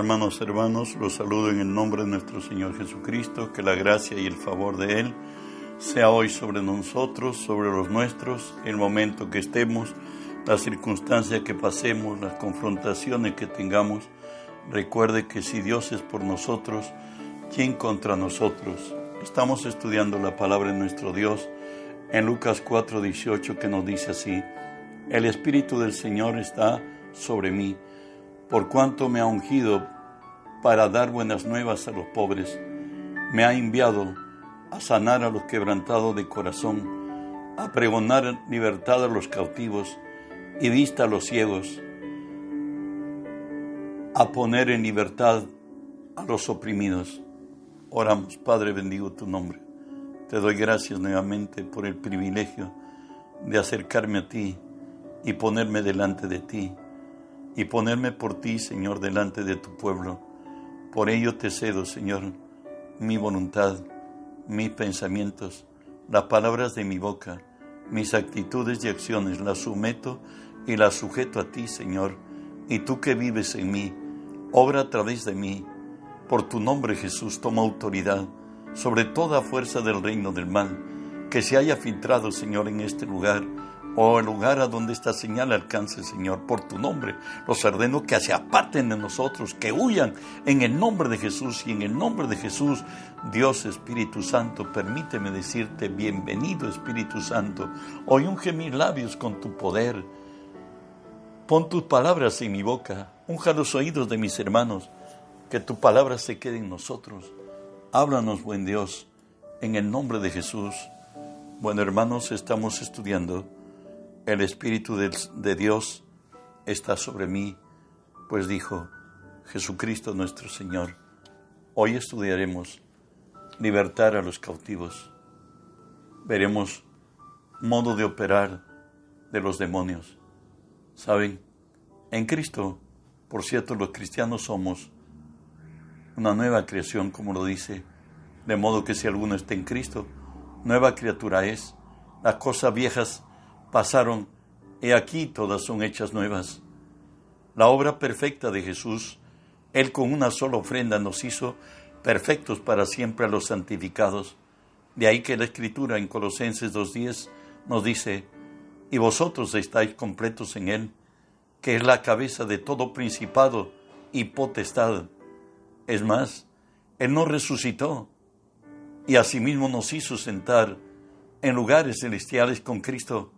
Hermanos, hermanos, los saludo en el nombre de nuestro Señor Jesucristo, que la gracia y el favor de Él sea hoy sobre nosotros, sobre los nuestros, el momento que estemos, la circunstancia que pasemos, las confrontaciones que tengamos. Recuerde que si Dios es por nosotros, ¿quién contra nosotros? Estamos estudiando la palabra de nuestro Dios en Lucas 4:18 que nos dice así, el Espíritu del Señor está sobre mí por cuanto me ha ungido para dar buenas nuevas a los pobres, me ha enviado a sanar a los quebrantados de corazón, a pregonar libertad a los cautivos y vista a los ciegos, a poner en libertad a los oprimidos. Oramos, Padre, bendigo tu nombre. Te doy gracias nuevamente por el privilegio de acercarme a ti y ponerme delante de ti y ponerme por ti, Señor, delante de tu pueblo. Por ello te cedo, Señor, mi voluntad, mis pensamientos, las palabras de mi boca, mis actitudes y acciones, las someto y las sujeto a ti, Señor, y tú que vives en mí, obra a través de mí. Por tu nombre, Jesús, toma autoridad sobre toda fuerza del reino del mal que se haya filtrado, Señor, en este lugar Oh, el lugar a donde esta señal alcance, Señor, por tu nombre. Los ordeno que se aparten de nosotros, que huyan en el nombre de Jesús y en el nombre de Jesús, Dios Espíritu Santo, permíteme decirte, bienvenido Espíritu Santo. Hoy unge mis labios con tu poder. Pon tus palabras en mi boca, unja los oídos de mis hermanos, que tu palabra se quede en nosotros. Háblanos, buen Dios, en el nombre de Jesús. Bueno, hermanos, estamos estudiando el Espíritu de, Dios está sobre mí, pues dijo Jesucristo nuestro Señor. Hoy estudiaremos libertar a los cautivos. Veremos modo de operar de los demonios. ¿Saben? En Cristo, por cierto, los cristianos somos una nueva creación, como lo dice, de modo que si alguno está en Cristo, nueva criatura es. Las cosas viejas pasaron, y aquí todas son hechas nuevas. La obra perfecta de Jesús, Él con una sola ofrenda nos hizo perfectos para siempre a los santificados. De ahí que la Escritura en Colosenses 2.10 nos dice, y vosotros estáis completos en Él, que es la cabeza de todo principado y potestad. Es más, Él nos resucitó y asimismo nos hizo sentar en lugares celestiales con Cristo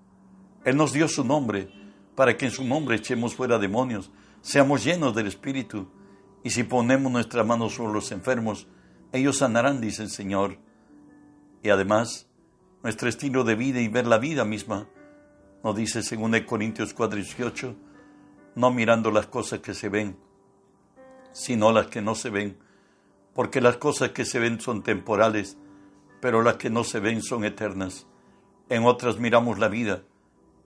él nos dio su nombre para que en su nombre echemos fuera demonios, seamos llenos del Espíritu. Y si ponemos nuestras manos sobre los enfermos, ellos sanarán, dice el Señor. Y además, nuestro estilo de vida y ver la vida misma, nos dice 2 Corintios 4:18, no mirando las cosas que se ven, sino las que no se ven, porque las cosas que se ven son temporales, pero las que no se ven son eternas. En otras miramos la vida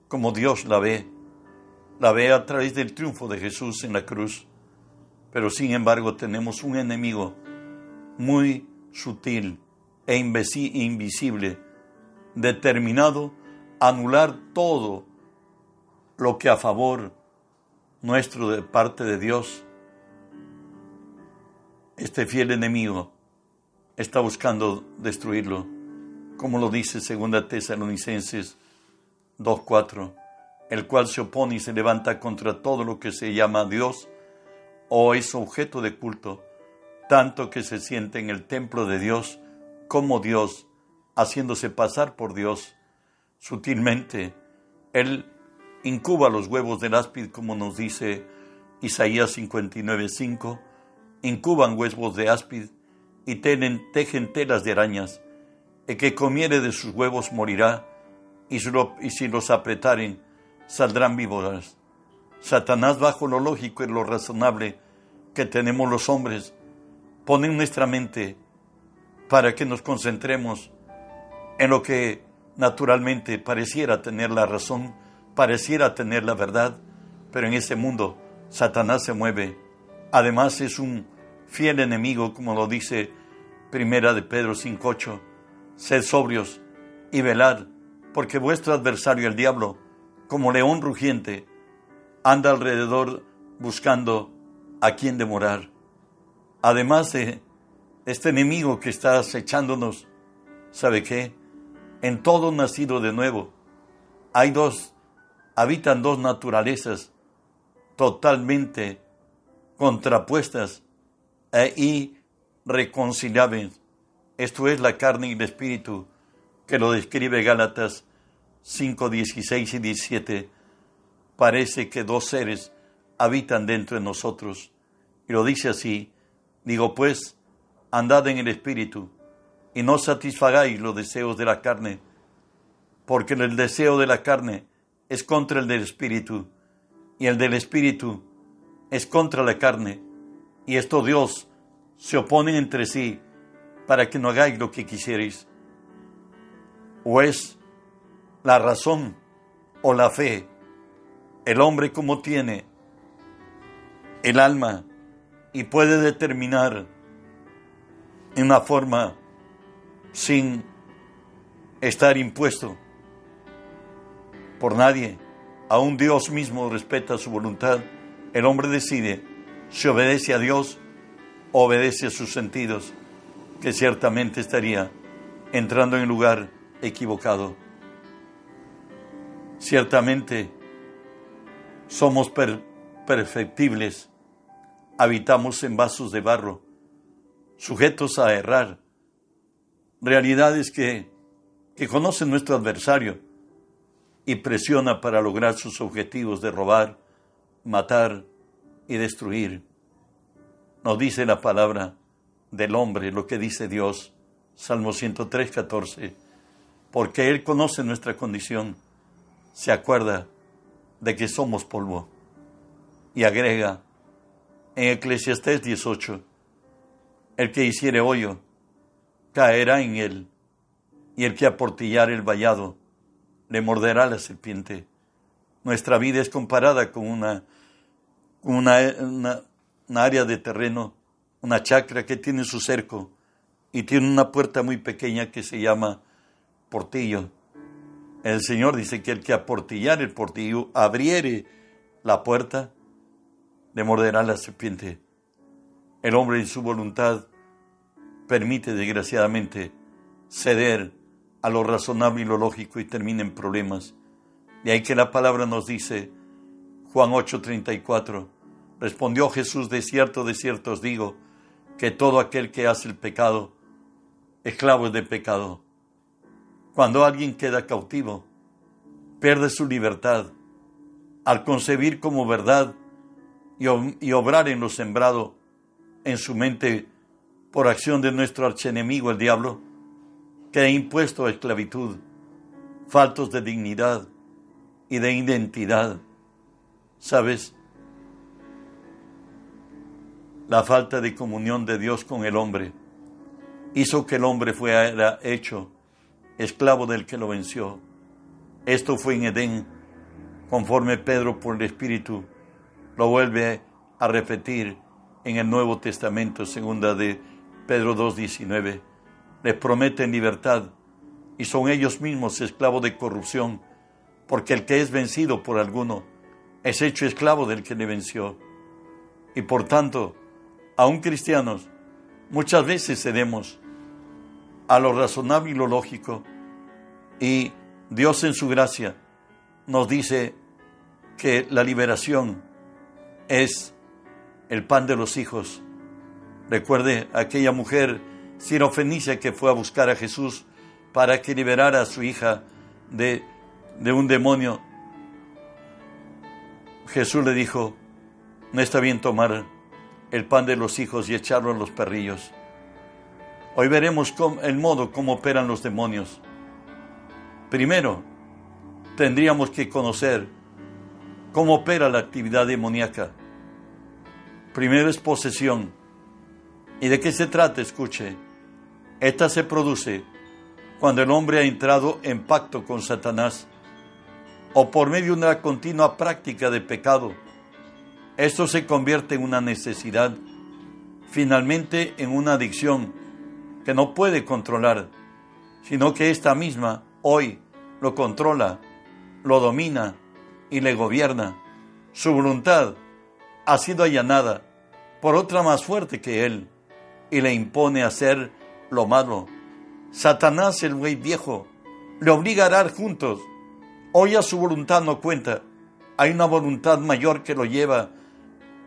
como Dios la ve, la ve a través del triunfo de Jesús en la cruz. Pero sin embargo tenemos un enemigo muy sutil e invisible, determinado a anular todo lo que a favor nuestro de parte de Dios, este fiel enemigo está buscando destruirlo, como lo dice 2 Tesalonicenses 2.4, el cual se opone y se levanta contra todo lo que se llama Dios o es objeto de culto, tanto que se siente en el templo de Dios como Dios, haciéndose pasar por Dios. Sutilmente, Él incuba los huevos del áspid, como nos dice Isaías 59.5, incuban huevos de áspid y tejen telas de arañas. El que comiere de sus huevos morirá, y si, los apretaren, saldrán víboras. Satanás, bajo lo lógico y lo razonable que tenemos los hombres, pone en nuestra mente para que nos concentremos en lo que naturalmente pareciera tener la razón, pareciera tener la verdad, pero en ese mundo Satanás se mueve. Además es un fiel enemigo, como lo dice Primera de Pedro 5.8. Sed sobrios y velad, porque vuestro adversario el diablo, como león rugiente, anda alrededor buscando a quien demorar. además de este enemigo que está acechándonos, ¿sabe qué? En todo nacido de nuevo hay dos, habitan dos naturalezas totalmente contrapuestas e irreconciliables. Esto es la carne y el espíritu, que lo describe Gálatas 5, 16 y 17. Parece que dos seres habitan dentro de nosotros. Y lo dice así, digo pues, andad en el espíritu y no satisfagáis los deseos de la carne, porque el deseo de la carne es contra el del espíritu y el del espíritu es contra la carne, y esto Dios se oponen entre sí para que no hagáis lo que quisierais. O es la razón o la fe, el hombre como tiene el alma y puede determinar en una forma sin estar impuesto por nadie. Aún Dios mismo respeta su voluntad. El hombre decide si obedece a Dios o obedece a sus sentidos, que ciertamente estaría entrando en lugar equivocado. Ciertamente somos perfectibles, habitamos en vasos de barro, sujetos a errar, realidades que, que conoce nuestro adversario y presiona para lograr sus objetivos de robar, matar y destruir. Nos dice la palabra del hombre lo que dice Dios, Salmo 103, 14, porque Él conoce nuestra condición, se acuerda de que somos polvo y agrega en Eclesiastés 18, el que hiciere hoyo caerá en él, y el que aportillar el vallado le morderá la serpiente. Nuestra vida es comparada con una, una, área de terreno, una chacra que tiene su cerco y tiene una puerta muy pequeña que se llama portillo. El Señor dice que el que aportillar el portillo, abriere la puerta, le morderá la serpiente. El hombre en su voluntad permite desgraciadamente ceder a lo razonable y lo lógico y termina en problemas. De ahí que la palabra nos dice, Juan 8:34, respondió Jesús, de cierto, de cierto os digo, que todo aquel que hace el pecado, esclavo es de pecado. Cuando alguien queda cautivo, pierde su libertad. Al concebir como verdad y, obrar en lo sembrado en su mente por acción de nuestro archienemigo el diablo, que ha impuesto a esclavitud, faltos de dignidad y de identidad. ¿Sabes? La falta de comunión de Dios con el hombre hizo que el hombre fuera hecho esclavo del que lo venció. Esto fue en Edén, conforme Pedro por el Espíritu lo vuelve a repetir en el Nuevo Testamento, segunda de Pedro 2.19. Les prometen libertad y son ellos mismos esclavos de corrupción, porque el que es vencido por alguno es hecho esclavo del que le venció. Y por tanto, aún cristianos, muchas veces cedemos a lo razonable y lo lógico, y Dios en su gracia nos dice que la liberación es el pan de los hijos. Recuerde aquella mujer sirofenicia que fue a buscar a Jesús para que liberara a su hija de, de un demonio. Jesús le dijo, no está bien tomar el pan de los hijos y echarlo a los perrillos. Hoy veremos el modo como operan los demonios. Primero, tendríamos que conocer cómo opera la actividad demoníaca. Primero es posesión. ¿Y de qué se trata? Escuche. Esta se produce cuando el hombre ha entrado en pacto con Satanás o por medio de una continua práctica de pecado. Esto se convierte en una necesidad, finalmente en una adicción que no puede controlar, sino que esta misma hoy lo controla, lo domina y le gobierna. Su voluntad ha sido allanada por otra más fuerte que él, y le impone hacer lo malo. Satanás, el güey viejo, le obliga a arar juntos. Hoy a su voluntad no cuenta. Hay una voluntad mayor que lo lleva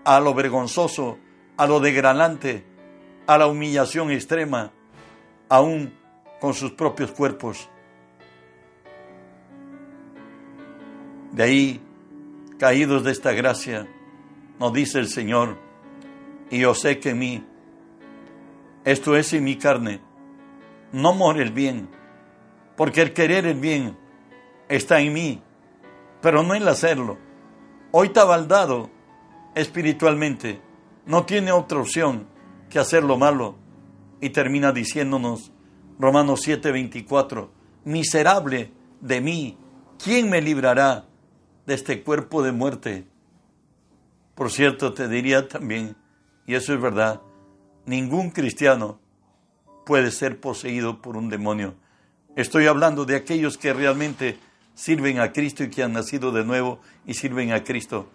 a lo vergonzoso, a lo degradante, a la humillación extrema, aún con sus propios cuerpos. De ahí, caídos de esta gracia, nos dice el Señor, y yo sé que en mí, esto es en mi carne, no more el bien, porque el querer el bien está en mí, pero no el hacerlo. Hoy está baldado espiritualmente, no tiene otra opción que hacer lo malo. Y termina diciéndonos Romanos 7:24, miserable de mí, ¿quién me librará de este cuerpo de muerte? Por cierto, te diría también, y eso es verdad, ningún cristiano puede ser poseído por un demonio. Estoy hablando de aquellos que realmente sirven a Cristo y que han nacido de nuevo y sirven a Cristo.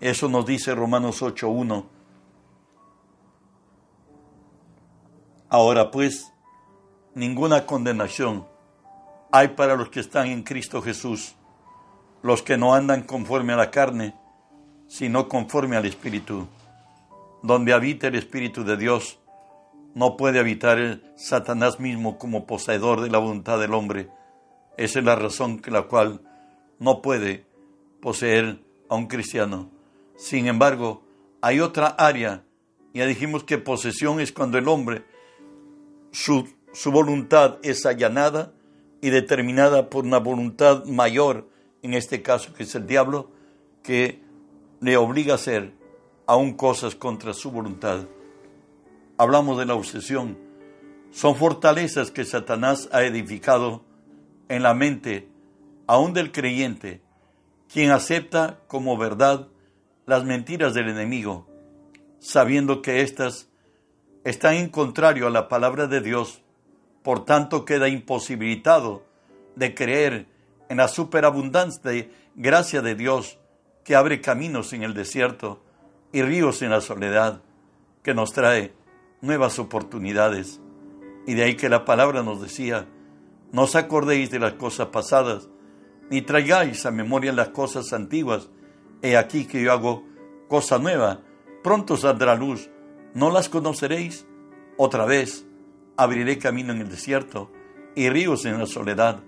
Eso nos dice Romanos 8.1. Ahora pues, ninguna condenación hay para los que están en Cristo Jesús, los que no andan conforme a la carne, sino conforme al Espíritu. Donde habita el Espíritu de Dios, no puede habitar el Satanás mismo como poseedor de la voluntad del hombre. Esa es la razón que la cual no puede poseer a un cristiano. Sin embargo, hay otra área. Ya dijimos que posesión es cuando el hombre, su, su voluntad es allanada y determinada por una voluntad mayor, en este caso que es el diablo, que le obliga a hacer aún cosas contra su voluntad. Hablamos de la obsesión. Son fortalezas que Satanás ha edificado en la mente aún del creyente, quien acepta como verdad las mentiras del enemigo, sabiendo que éstas están en contrario a la palabra de Dios, por tanto queda imposibilitado de creer en la superabundancia de gracia de Dios que abre caminos en el desierto y ríos en la soledad, que nos trae nuevas oportunidades. Y de ahí que la palabra nos decía, no os acordéis de las cosas pasadas, ni traigáis a memoria las cosas antiguas, He aquí que yo hago cosa nueva, pronto saldrá luz, ¿no las conoceréis? Otra vez abriré camino en el desierto y ríos en la soledad.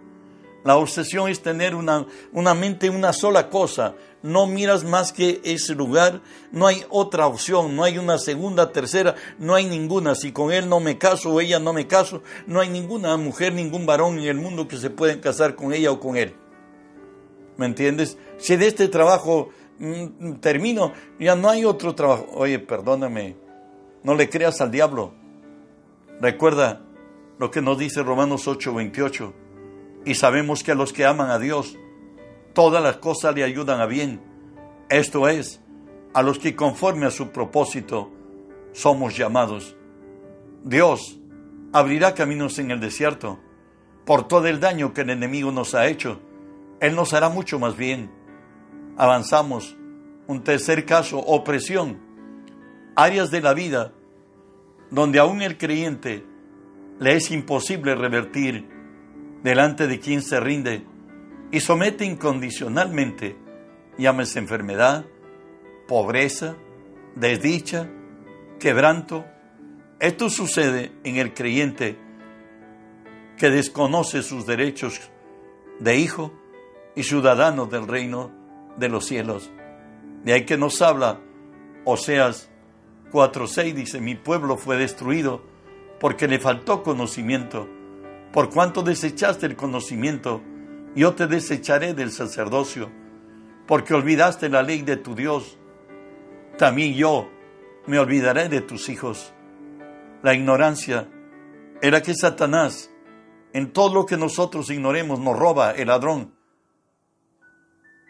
La obsesión es tener una, una mente en una sola cosa. No miras más que ese lugar. No hay otra opción. No hay una segunda, tercera. No hay ninguna. Si con él no me caso o ella no me caso, no hay ninguna mujer, ningún varón en el mundo que se pueda casar con ella o con él. ¿Me entiendes? Si de este trabajo Mm, termino, ya no hay otro trabajo. Oye, perdóname, no le creas al diablo. Recuerda lo que nos dice Romanos 8:28. Y sabemos que a los que aman a Dios, todas las cosas le ayudan a bien. Esto es, a los que conforme a su propósito somos llamados. Dios abrirá caminos en el desierto por todo el daño que el enemigo nos ha hecho. Él nos hará mucho más bien avanzamos. Un tercer caso, opresión. Áreas de la vida donde aún el creyente le es imposible revertir delante de quien se rinde y somete incondicionalmente, llámese enfermedad, pobreza, desdicha, quebranto. Esto sucede en el creyente que desconoce sus derechos de hijo y ciudadano del reino de los cielos. De ahí que nos habla Oseas 4:6 dice, mi pueblo fue destruido porque le faltó conocimiento. Por cuanto desechaste el conocimiento, yo te desecharé del sacerdocio, porque olvidaste la ley de tu Dios. También yo me olvidaré de tus hijos. La ignorancia era que Satanás, en todo lo que nosotros ignoremos, nos roba el ladrón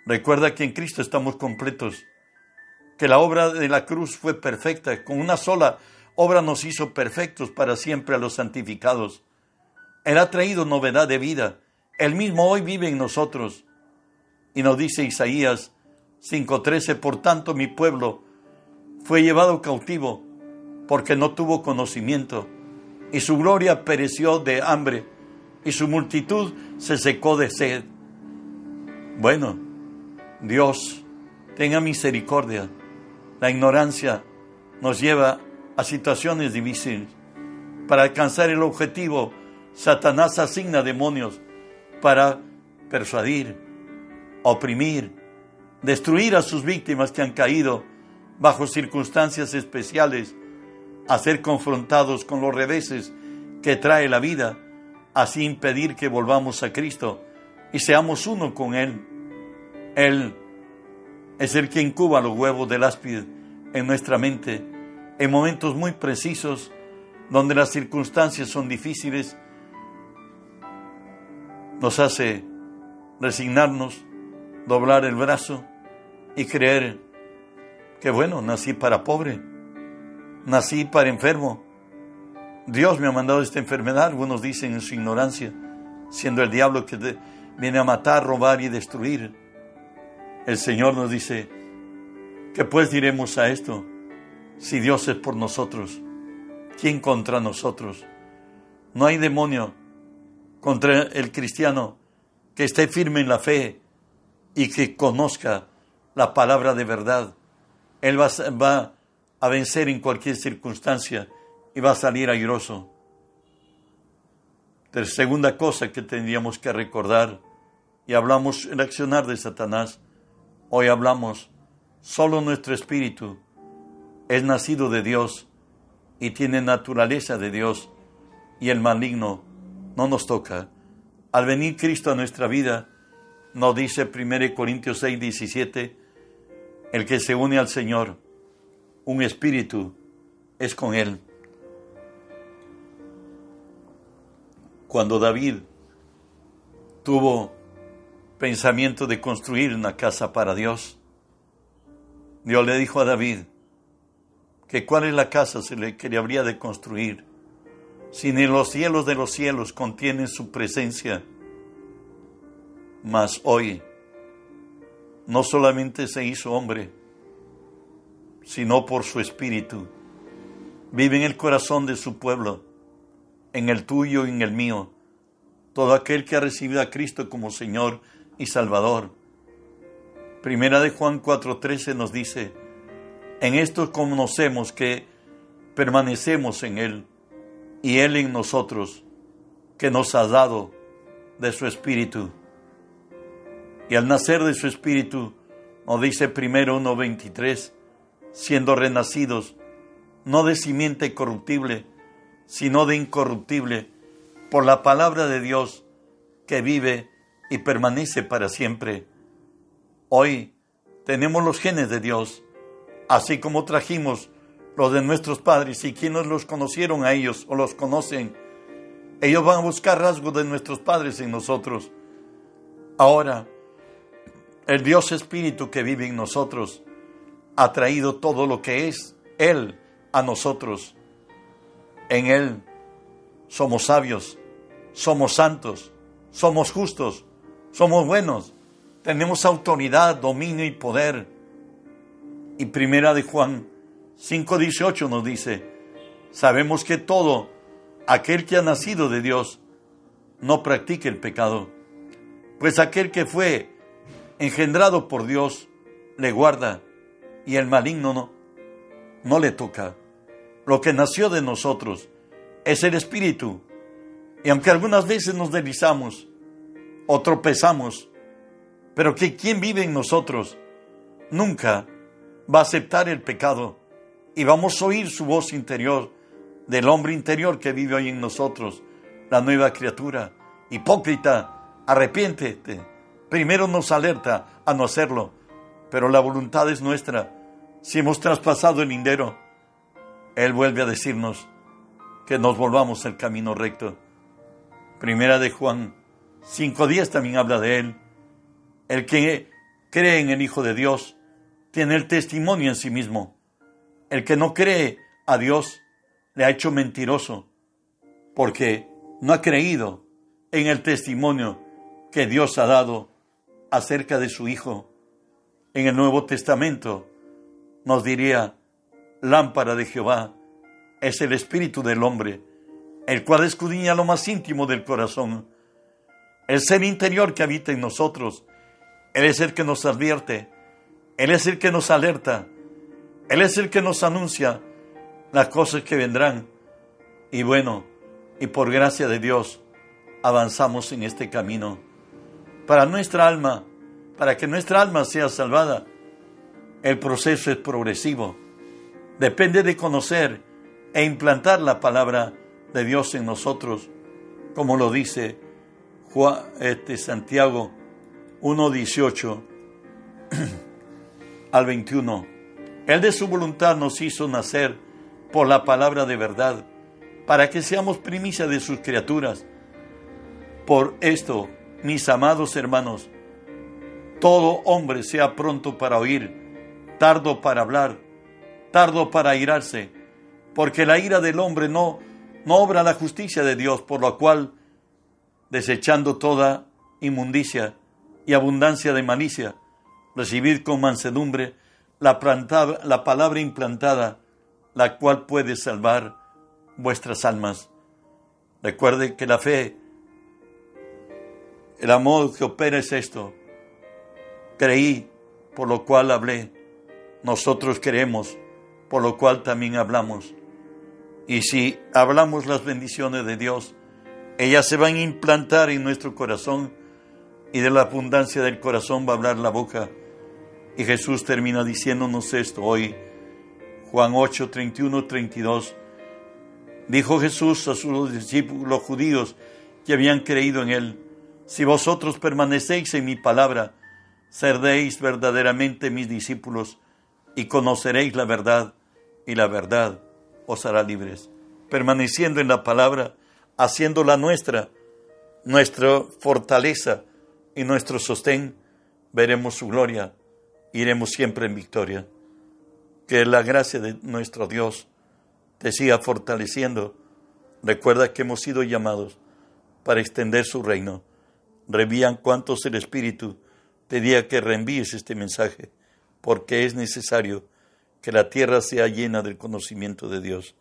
Recuerda que en Cristo estamos completos, que la obra de la cruz fue perfecta, con una sola obra nos hizo perfectos para siempre a los santificados. Él ha traído novedad de vida, Él mismo hoy vive en nosotros. Y nos dice Isaías 5:13, por tanto mi pueblo fue llevado cautivo porque no tuvo conocimiento, y su gloria pereció de hambre, y su multitud se secó de sed. Bueno, Dios, tenga misericordia. La ignorancia nos lleva a situaciones difíciles. Para alcanzar el objetivo, Satanás asigna demonios para persuadir, oprimir, destruir a sus víctimas que han caído bajo circunstancias especiales, a ser confrontados con los reveses que trae la vida, así impedir que volvamos a Cristo y seamos uno con Él. Él es el que incuba los huevos del áspide en nuestra mente en momentos muy precisos donde las circunstancias son difíciles, nos hace resignarnos, doblar el brazo y creer que bueno, nací para pobre, nací para enfermo. Dios me ha mandado esta enfermedad, algunos dicen en su ignorancia, siendo el diablo que viene a matar, robar y destruir. El Señor nos dice, ¿qué pues diremos a esto? Si Dios es por nosotros, ¿quién contra nosotros? No hay demonio contra el cristiano que esté firme en la fe y que conozca la palabra de verdad. Él va, va a vencer en cualquier circunstancia y va a salir airoso. La segunda cosa que tendríamos que recordar, y hablamos el accionar de Satanás, hoy hablamos, solo nuestro espíritu es nacido de Dios y tiene naturaleza de Dios, y el maligno no nos toca. Al venir Cristo a nuestra vida, nos dice 1 Corintios 6, 17, el que se une al Señor, un espíritu, es con Él. Cuando David tuvo pensamiento de construir una casa para Dios, Dios le dijo a David que cuál es la casa que le habría de construir, si ni los cielos de los cielos contienen su presencia. Mas hoy no solamente se hizo hombre, sino por su espíritu. Vive en el corazón de su pueblo, en el tuyo y en el mío, todo aquel que ha recibido a Cristo como Señor y Salvador. Primera de Juan 4:13 nos dice, en esto conocemos que permanecemos en Él y Él en nosotros, que nos ha dado de su Espíritu. Y al nacer de su Espíritu, nos dice primero 1.23, siendo renacidos, no de simiente corruptible, sino de incorruptible, por la palabra de Dios que vive y permanece para siempre. Hoy tenemos los genes de Dios, así como trajimos los de nuestros padres y quienes los conocieron a ellos o los conocen, ellos van a buscar rasgos de nuestros padres en nosotros. Ahora, el Dios Espíritu que vive en nosotros ha traído todo lo que es Él a nosotros. En Él somos sabios, somos santos, somos justos, somos buenos, tenemos autoridad, dominio y poder. Y primera de Juan 5.18 nos dice, sabemos que todo aquel que ha nacido de Dios no practica el pecado, pues aquel que fue engendrado por Dios le guarda y el maligno no, no le toca. Lo que nació de nosotros es el Espíritu. Y aunque algunas veces nos deslizamos o tropezamos, pero que quien vive en nosotros nunca va a aceptar el pecado y vamos a oír su voz interior del hombre interior que vive hoy en nosotros, la nueva criatura. Hipócrita, arrepiéntete. Primero nos alerta a no hacerlo, pero la voluntad es nuestra. Si hemos traspasado el lindero, Él vuelve a decirnos que nos volvamos al camino recto. Primera de Juan 5.10 también habla de Él. El que cree en el Hijo de Dios tiene el testimonio en sí mismo. El que no cree a Dios le ha hecho mentiroso porque no ha creído en el testimonio que Dios ha dado acerca de su Hijo. En el Nuevo Testamento nos diría, lámpara de Jehová es el espíritu del hombre, el cual escudriña lo más íntimo del corazón. El ser interior que habita en nosotros, Él es el que nos advierte, Él es el que nos alerta, Él es el que nos anuncia las cosas que vendrán. Y bueno, y por gracia de Dios, avanzamos en este camino. Para nuestra alma, para que nuestra alma sea salvada, el proceso es progresivo. Depende de conocer e implantar la palabra de Dios en nosotros, como lo dice Juan, este, Santiago 1.18 al 21. Él de su voluntad nos hizo nacer por la palabra de verdad, para que seamos primicia de sus criaturas. Por esto, mis amados hermanos, todo hombre sea pronto para oír, tardo para hablar, tardo para airarse, porque la ira del hombre no, no obra la justicia de Dios, por lo cual, desechando toda inmundicia y abundancia de malicia, recibid con mansedumbre la, la palabra implantada, la cual puede salvar vuestras almas. Recuerde que la fe, el amor que opera es esto. Creí, por lo cual hablé. Nosotros creemos, por lo cual también hablamos. Y si hablamos las bendiciones de Dios, ellas se van a implantar en nuestro corazón y de la abundancia del corazón va a hablar la boca. Y Jesús termina diciéndonos esto hoy, Juan 8, 31, 32. Dijo Jesús a sus discípulos judíos que habían creído en él, si vosotros permanecéis en mi palabra, seréis verdaderamente mis discípulos y conoceréis la verdad, y la verdad os hará libres. Permaneciendo en la palabra, haciéndola nuestra, nuestra fortaleza y nuestro sostén, veremos su gloria, iremos siempre en victoria. Que la gracia de nuestro Dios te siga fortaleciendo. Recuerda que hemos sido llamados para extender su reino. Revían cuantos el Espíritu pedía que reenvíes este mensaje, porque es necesario que la tierra sea llena del conocimiento de Dios.